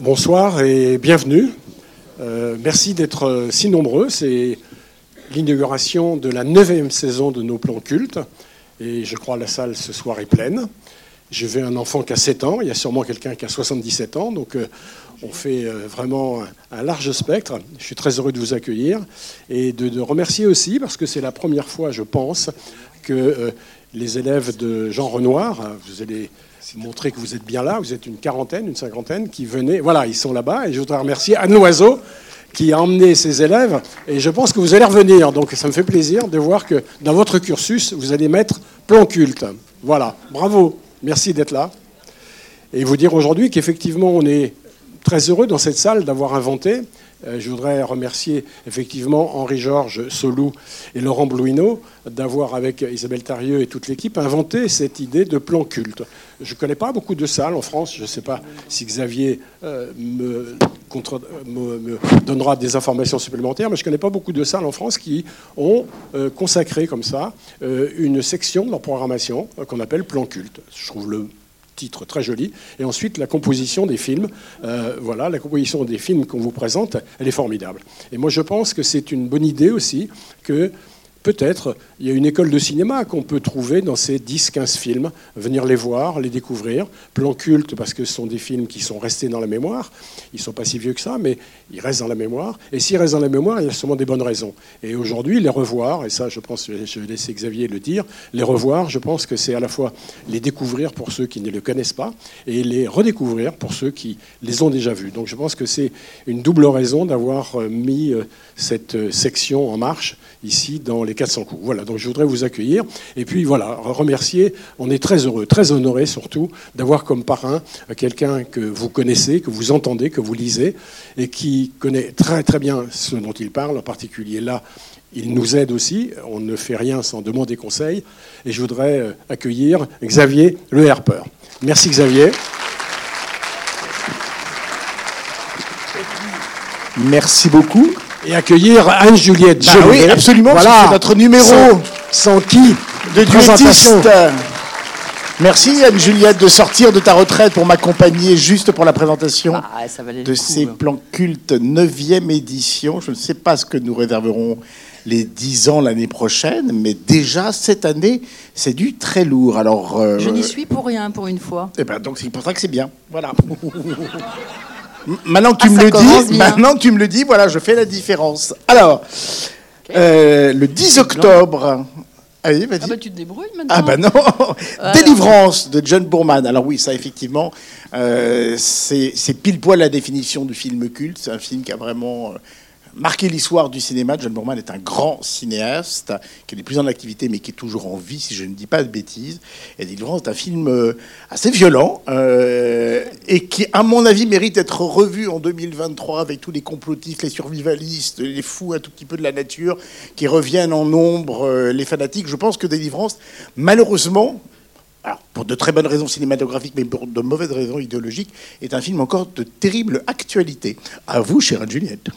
Bonsoir et bienvenue. Euh, merci d'être euh, si nombreux. C'est l'inauguration de la neuvième saison de nos plans cultes. Et je crois la salle ce soir est pleine. Je vais un enfant qui a 7 ans. Il y a sûrement quelqu'un qui a 77 ans. Donc euh, on fait vraiment un large spectre. Je suis très heureux de vous accueillir et de, de remercier aussi, parce que c'est la première fois, je pense, que les élèves de Jean Renoir, vous allez montrer que vous êtes bien là, vous êtes une quarantaine, une cinquantaine qui venaient, voilà, ils sont là-bas, et je voudrais remercier Anne Loiseau qui a emmené ses élèves, et je pense que vous allez revenir, donc ça me fait plaisir de voir que dans votre cursus, vous allez mettre plan culte. Voilà, bravo, merci d'être là. Et vous dire aujourd'hui qu'effectivement, on est très heureux dans cette salle d'avoir inventé je voudrais remercier effectivement Henri-Georges Solou et Laurent Blouineau d'avoir, avec Isabelle Tarieux et toute l'équipe, inventé cette idée de plan culte. Je ne connais pas beaucoup de salles en France. Je ne sais pas si Xavier euh, me, donnera des informations supplémentaires, mais je ne connais pas beaucoup de salles en France qui ont euh, consacré comme ça une section de leur programmation qu'on appelle plan culte. Je trouve le titre très joli. Et ensuite, la composition des films. Euh, voilà, la composition des films qu'on vous présente, elle est formidable. Et moi, je pense que c'est une bonne idée aussi que peut-être il y a une école de cinéma qu'on peut trouver dans ces 10-15 films, venir les voir, les découvrir. Plan culte parce que ce sont des films qui sont restés dans la mémoire. Ils ne sont pas si vieux que ça, mais ils restent dans la mémoire. Et s'ils restent dans la mémoire, il y a sûrement des bonnes raisons. Et aujourd'hui, les revoir, et ça je pense, je vais laisser Xavier le dire, les revoir, je pense que c'est à la fois les découvrir pour ceux qui ne le connaissent pas et les redécouvrir pour ceux qui les ont déjà vus. Donc je pense que c'est une double raison d'avoir mis euh, cette euh, section en marche ici dans les 400 coups. Voilà, donc je voudrais vous accueillir. Et puis voilà, remercier, on est très heureux, très honoré surtout d'avoir comme parrain quelqu'un que vous connaissez, que vous entendez, que vous lisez, et qui connaît très très bien ce dont il parle, en particulier là. Il nous aide aussi, on ne fait rien sans demander conseil. Et je voudrais euh, accueillir Xavier Le Herper. Merci Xavier. Merci beaucoup et accueillir Anne-Juliette bah oui, absolument, voilà. c'est notre numéro sans, qui de duettiste. Merci Anne-Juliette de sortir de ta retraite pour m'accompagner juste pour la présentation bah, de ces hein. plans cultes 9e édition. Je ne sais pas ce que nous réserverons les 10 ans l'année prochaine, mais déjà cette année, c'est du très lourd. Alors, euh, Je n'y suis pour rien pour une fois. Et eh ben, donc c'est pour ça que c'est bien. Voilà. Maintenant que tu ah, me le dis, maintenant tu me le dis, voilà, je fais la différence. Alors, euh, le 10 octobre. Allez, vas-y. Ah bah tu te débrouilles maintenant. Ah bah non Délivrance de John Boorman. Alors oui, ça effectivement, euh, c'est pile poil la définition du film culte. C'est un film qui a vraiment euh, marqué l'histoire du cinéma. John Boorman est un grand cinéaste qui n'est plus en activité mais qui est toujours en vie, si je ne dis pas de bêtises. Et Délivrance est un film euh, assez violent euh, et qui, à mon avis, mérite d'être revu en 2023 avec tous les complotistes, les survivalistes, les fous un tout petit peu de la nature qui reviennent en nombre, euh, les fanatiques. Je pense que Délivrance, malheureusement, pour de très bonnes raisons cinématographiques, mais pour de mauvaises raisons idéologiques, est un film encore de terrible actualité. À vous, chère Juliette.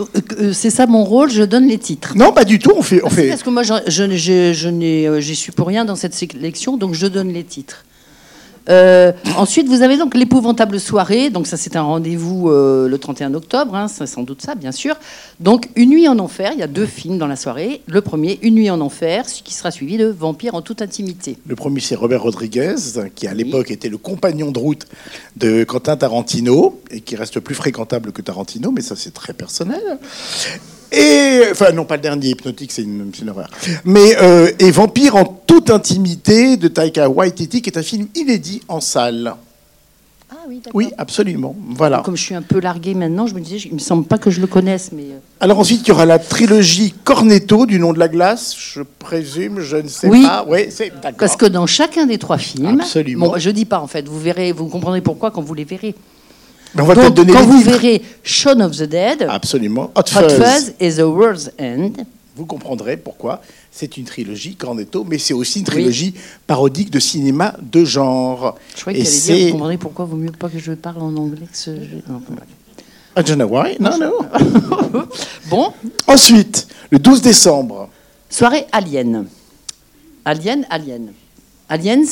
Euh, euh, c'est ça mon rôle, je donne les titres. Non, pas du tout, on fait. On ah, fait... Parce que moi, je, je, je, euh, suis pour rien dans cette sélection, donc je donne les titres. Euh, ensuite, vous avez donc l'épouvantable soirée. Donc ça, c'est un rendez-vous euh, le 31 octobre. Hein, c'est sans doute ça, bien sûr. Donc Une nuit en enfer. Il y a deux films dans la soirée. Le premier, Une nuit en enfer, qui sera suivi de Vampire en toute intimité. Le premier, c'est Robert Rodriguez, qui à l'époque était le compagnon de route de Quentin Tarantino et qui reste plus fréquentable que Tarantino, mais ça, c'est très personnel. Et, enfin, non, pas le dernier, Hypnotique, c'est une, une, horreur. Mais, euh, et Vampire en toute intimité de Taika Waititi, qui est un film inédit en salle. Ah oui, oui, absolument. Voilà. Comme je suis un peu largué maintenant, je me disais, il me semble pas que je le connaisse, mais. Euh. Alors ensuite, il y aura la trilogie Cornetto du nom de la glace, je présume, je ne sais pas. Oui, c'est d'accord. Parce que dans chacun des trois films, absolument. Bon, je dis pas en fait, vous verrez, vous comprendrez pourquoi quand vous les verrez. On va Donc, quand vous verrez Shaun of the Dead, Absolument. Hot, Fuzz. et The World's End, vous comprendrez pourquoi c'est une trilogie Cornetto, mais c'est aussi une trilogie parodique de cinéma de genre. Je croyais qu'elle allait dire, vous comprendrez pourquoi vaut mieux pas que je parle en anglais que ce... I don't know why. Non, non. bon. Ensuite, le 12 décembre. Soirée Alien. Alien, Alien. Aliens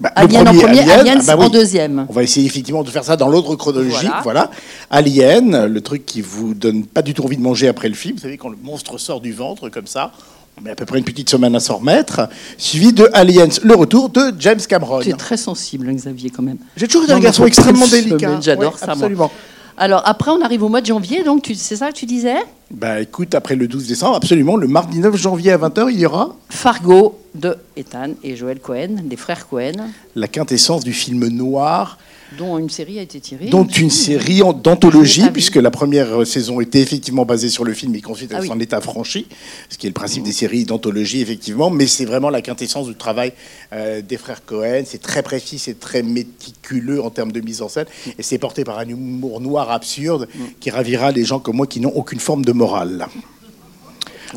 Bah, Alien en premier, Alien, Aliens ah bah oui. en deuxième. On va essayer effectivement de faire ça dans l'ordre chronologique. Voilà. Voilà. Alien, le truc qui vous donne pas du tout envie de manger après le film. Vous savez, quand le monstre sort du ventre comme ça, on met à peu près une petite semaine à s'en remettre. Suivi de Aliens, le retour de James Cameron. Tu es très sensible, Xavier, quand même. J'ai toujours été un garçon extrêmement délicat. j'adore ça, moi. Absolument. Alors, après, on arrive au mois de janvier, donc c'est ça que tu disais? Bah écoute, après le 12 décembre, absolument, le mardi 9 janvier à 20h, il y aura Fargo de Ethan et Joel Cohen, des frères Cohen, la quintessence du film noir, dont une série a été tirée. dont une série d'anthologie, puisque la première saison était effectivement basée sur le film et qu'ensuite elle Ah oui. s'en est affranchie, ce qui est le principe des séries d'anthologie, effectivement, mais c'est vraiment la quintessence du travail euh, des frères Cohen. C'est très précis, c'est très méticuleux en termes de mise en scène, et c'est porté par un humour noir absurde Mm. qui ravira les gens comme moi qui n'ont aucune forme de morale.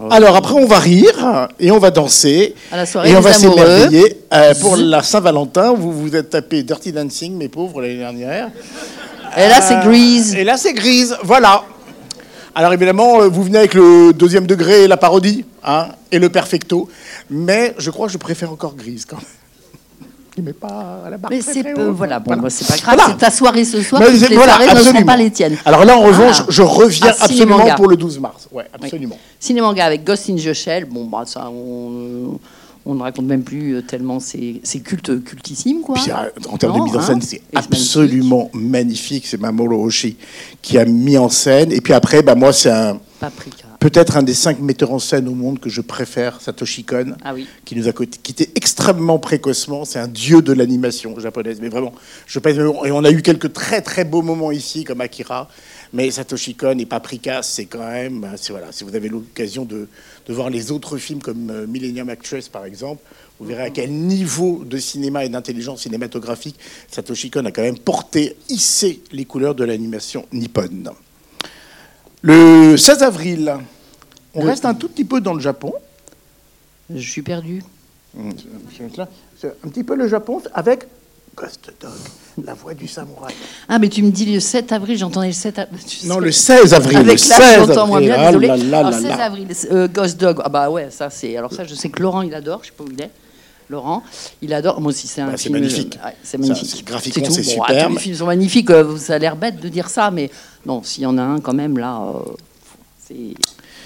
Alors après, on va rire et on va danser. À la soirée et on des va s'émerveiller. Euh, pour la Saint-Valentin, vous vous êtes tapé Dirty Dancing, mes pauvres, l'année dernière. Et là, c'est Grease. Et là, c'est Grise, voilà. Alors évidemment, euh, vous venez avec le deuxième degré et la parodie, hein, et le perfecto. Mais je crois que je préfère encore Grise quand même. Met pas à la barre Mais c'est peu- voilà, bon, Voilà. bah, c'est pas grave, Voilà. c'est ta soirée ce soir, Mais les voilà, soirées ne seront pas les tiennes. Alors là, en revanche, je reviens Ah, absolument pour le 12 mars. Ouais, absolument. Cinémanga avec Ghost in the Shell, bon, bah, ça, on, on ne raconte même plus euh, tellement c'est culte, cultissime, quoi. Puis, euh, en termes de mise en hein. scène, c'est Et c'est absolument magnifique. C'est Mamoru Oshii qui a mis en scène. Et puis après, bah, moi, c'est un, Paprika. Peut-être un des cinq metteurs en scène au monde que je préfère, Satoshi Kon. Ah oui. qui nous a quitté extrêmement précocement. C'est un dieu de l'animation japonaise. Mais vraiment, je mots. Et on a eu quelques très très beaux moments ici, comme Akira. Mais Satoshi Kon et Paprika, c'est quand même. bah, c'est- voilà, si vous avez l'occasion de, de voir les autres films comme euh, Millennium Actress, par exemple, vous verrez à quel niveau de cinéma et d'intelligence cinématographique Satoshi Kon a quand même porté, hissé les couleurs de l'animation nippone. Le 16 avril, on Le- reste un tout petit peu dans le Japon. Je suis perdu. C'est un petit peu le Japon avec Ghost Dog, la voix du samouraï. Ah, mais tu me dis le 7 avril, j'entendais le 7 avril. Non, le 16 avril. Avec le là, 16 j'entends moins avril. bien, Ah désolé. là là Alors, là 16 là. avril, euh, Ghost Dog. Ah bah ouais, ça c'est. Alors ça, je sais que Laurent, il adore. Je sais pas où il est. Laurent, il adore. Moi aussi, c'est un Bah, c'est film. magnifique. ouais, c'est magnifique. c'est- graphiquement, tout. c'est Bon, tous les films sont magnifiques. euh, Ça a l'air bête de dire ça, mais non, s'il y en a un quand même là, euh, c'est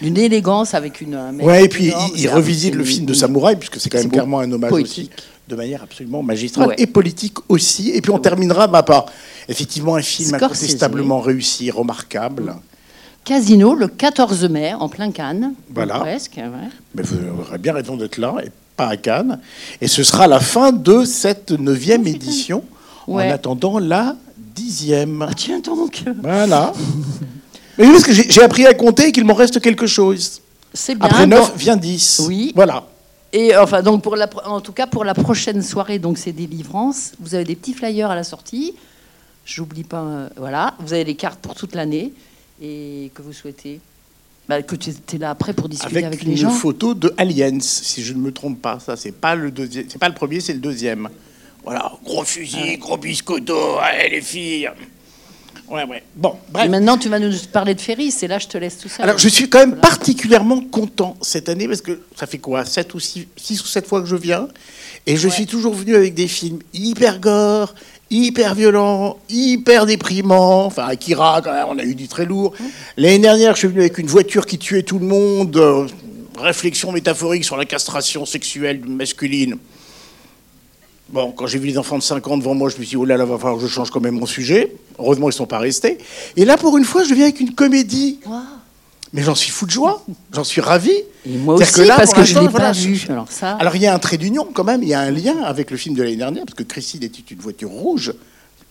d'une élégance avec une. Ouais, et puis énorme, il, revisite le film de samouraï, puisque c'est quand même clairement un hommage Poétique. aussi, de manière absolument magistrale Ouais. et politique aussi. Et puis on terminera bah, par effectivement un film Scorsese. incontestablement réussi, remarquable. Casino le 14 mai en plein Cannes. Voilà. Presque. ouais. Mais vous aurez bien raison d'être là et pas à Cannes. Et ce sera la fin de cette neuvième édition, Ouais. en attendant la dixième. Ah, tiens donc. Voilà. Mais oui, parce que j'ai appris à compter et qu'il m'en reste quelque chose. C'est bien. Après 9 Bon. vient 10. Oui. Voilà. Et enfin, donc pour la, en tout cas pour la prochaine soirée, donc c'est délivrance. Vous avez des petits flyers à la sortie. J'oublie pas, euh, voilà. Vous avez les cartes pour toute l'année et que vous souhaitez. Bah, que tu es là après pour discuter Avec, avec, une les gens. photo de Aliens, si je ne me trompe pas. Ça, c'est pas le deuxième, c'est pas le premier, c'est le deuxième. Voilà, gros fusil, gros biscotto, allez les filles. Ouais, ouais. Bon, Et maintenant, tu vas nous parler de Ferris. Et là, je te laisse tout seul. Alors, je suis quand même Voilà. particulièrement content cette année parce que ça fait quoi 7 ou 6, ou 7 fois que je viens et je Ouais. suis toujours venu avec des films hyper gore, hyper violents, hyper déprimants. Enfin, Akira, quand même, on a eu du très lourd. L'année dernière, je suis venu avec une voiture qui tuait tout le monde. euh, réflexion métaphorique sur la castration sexuelle masculine. Bon, quand j'ai vu les enfants de 5 ans devant moi, je me suis dit, oh là là, va falloir que je change quand même mon sujet. Heureusement, ils ne sont pas restés. Et là, pour une fois, je viens avec une comédie. Mais j'en suis fou de joie, j'en suis ravi. Et moi aussi, que là, parce que je l'ai pas vu. Alors ça. Alors il y a un trait d'union quand même, il y a un lien avec le film de l'année dernière, parce que Christine était une voiture rouge,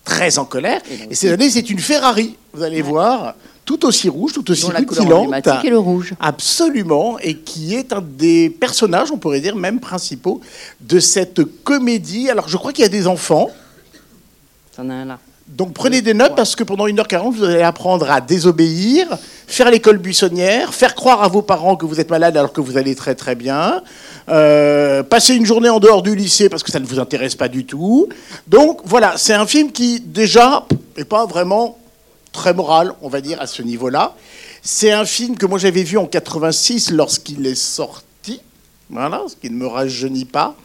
très en colère, Et et cette année c'est une Ferrari, vous allez voir, tout aussi rouge, tout aussi rutilante. est le rouge. Absolument, et qui est un des personnages, on pourrait dire même principaux, de cette comédie. Alors je crois qu'il y a des enfants, T'en as un là. Donc prenez des notes parce que pendant 1h40, vous allez apprendre à désobéir, faire l'école buissonnière, faire croire à vos parents que vous êtes malade alors que vous allez très très bien, euh, passer une journée en dehors du lycée parce que ça ne vous intéresse pas du tout. Donc voilà, c'est un film qui déjà n'est pas vraiment très moral, on va dire, à ce niveau-là. C'est un film que moi j'avais vu en 86 lorsqu'il est sorti, voilà, ce qui ne me rajeunit pas.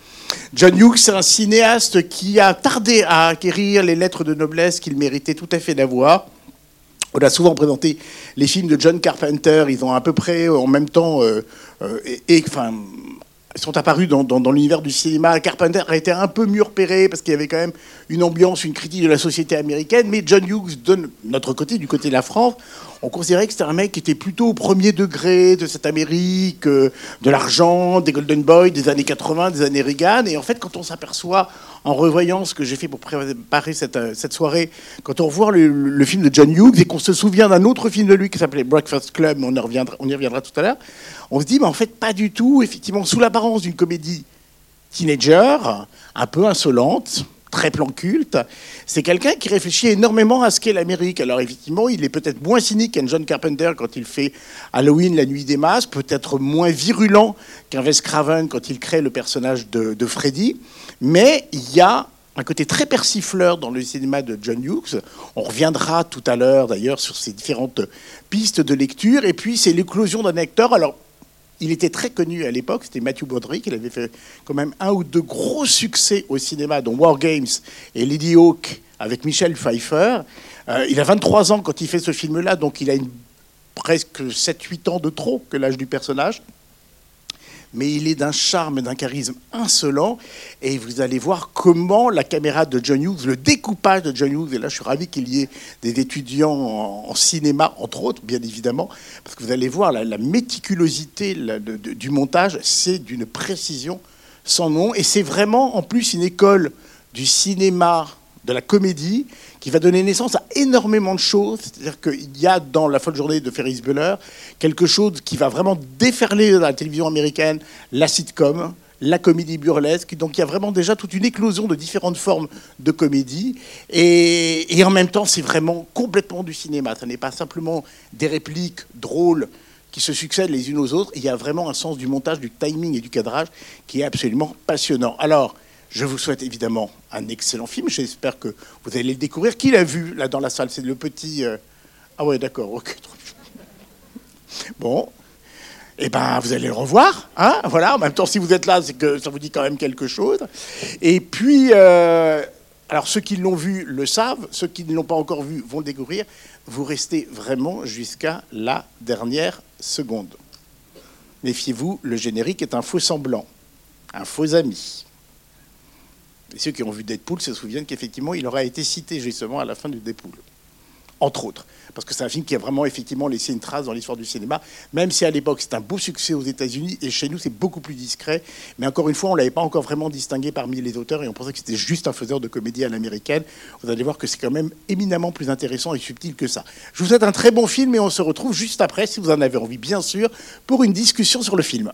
John Hughes, un cinéaste qui a tardé à acquérir les lettres de noblesse qu'il méritait tout à fait d'avoir. On a souvent présenté les films de John Carpenter, ils ont à peu près en même temps, euh, euh, et, sont apparus dans, dans, l'univers du cinéma. Carpenter a été un peu mieux repéré parce qu'il y avait quand même une ambiance, une critique de la société américaine. Mais John Hughes, de notre côté, du côté de la France, on considérait que c'était un mec qui était plutôt au premier degré de cette Amérique, euh, de l'argent, des Golden Boys, des années 80, des années Reagan. Et en fait, quand on s'aperçoit, en revoyant ce que j'ai fait pour préparer cette, euh, cette, soirée, quand on revoit le, film de John Hughes et qu'on se souvient d'un autre film de lui qui s'appelait Breakfast Club, on y reviendra, on y reviendra tout à l'heure, on se dit, mais en fait, pas du tout. Effectivement, sous l'apparence d'une comédie teenager, un peu insolente, très plan culte. C'est quelqu'un qui réfléchit énormément à ce qu'est l'Amérique. Alors effectivement, il est peut-être moins cynique qu'un John Carpenter quand il fait Halloween, la nuit des masques, peut-être moins virulent qu'un Wes Craven quand il crée le personnage de, de Freddy. Mais il y a un côté très persifleur dans le cinéma de John Hughes. On reviendra tout à l'heure d'ailleurs sur ces différentes pistes de lecture. Et puis c'est l'éclosion d'un acteur. Alors il était très connu à l'époque, c'était Matthew Broderick. Il avait fait quand même un ou deux gros succès au cinéma, dont War Games et Lady Hawk avec Michel Pfeiffer. Euh, il a 23 ans quand il fait ce film-là, donc il a presque 7-8 ans de trop que l'âge du personnage mais il est d'un charme et d'un charisme insolent. Et vous allez voir comment la caméra de John Hughes, le découpage de John Hughes, et là je suis ravi qu'il y ait des étudiants en, cinéma, entre autres, bien évidemment, parce que vous allez voir la, méticulosité du montage, c'est d'une précision sans nom. Et c'est vraiment en plus une école du cinéma, de la comédie, qui va donner naissance à énormément de choses. C'est-à-dire qu'il y a dans La folle journée de Ferris Bueller quelque chose qui va vraiment déferler dans la télévision américaine, la sitcom, la comédie burlesque. Donc il y a vraiment déjà toute une éclosion de différentes formes de comédie. Et, et en même temps, c'est vraiment complètement du cinéma. Ce n'est pas simplement des répliques drôles qui se succèdent les unes aux autres. Il y a vraiment un sens du montage, du timing et du cadrage qui est absolument passionnant. Alors, je vous souhaite évidemment un excellent film. J'espère que vous allez le découvrir. Qui l'a vu là dans la salle? C'est le petit. Euh, ah ouais, d'accord. Ok. Bon. Eh ben, vous allez le revoir, hein Voilà. En même temps, si vous êtes là, c'est que ça vous dit quand même quelque chose. Et puis, euh, alors ceux qui l'ont vu le savent. Ceux qui ne l'ont pas encore vu vont le découvrir. Vous restez vraiment jusqu'à la dernière seconde. Méfiez-vous, le générique est un faux semblant, un faux ami. Et ceux qui ont vu Deadpool se souviennent qu'effectivement, il aura été cité justement à la fin du Deadpool. Entre autres. Parce que c'est un film qui a vraiment effectivement laissé une trace dans l'histoire du cinéma, même si à l'époque c'est un beau succès aux États-Unis et chez nous c'est beaucoup plus discret. Mais encore une fois, on ne l'avait pas encore vraiment distingué parmi les auteurs et on pensait que c'était juste un faiseur de comédie à l'américaine. Vous allez voir que c'est quand même éminemment plus intéressant et subtil que ça. Je vous souhaite un très bon film et on se retrouve juste après, si vous en avez envie, bien sûr, pour une discussion sur le film.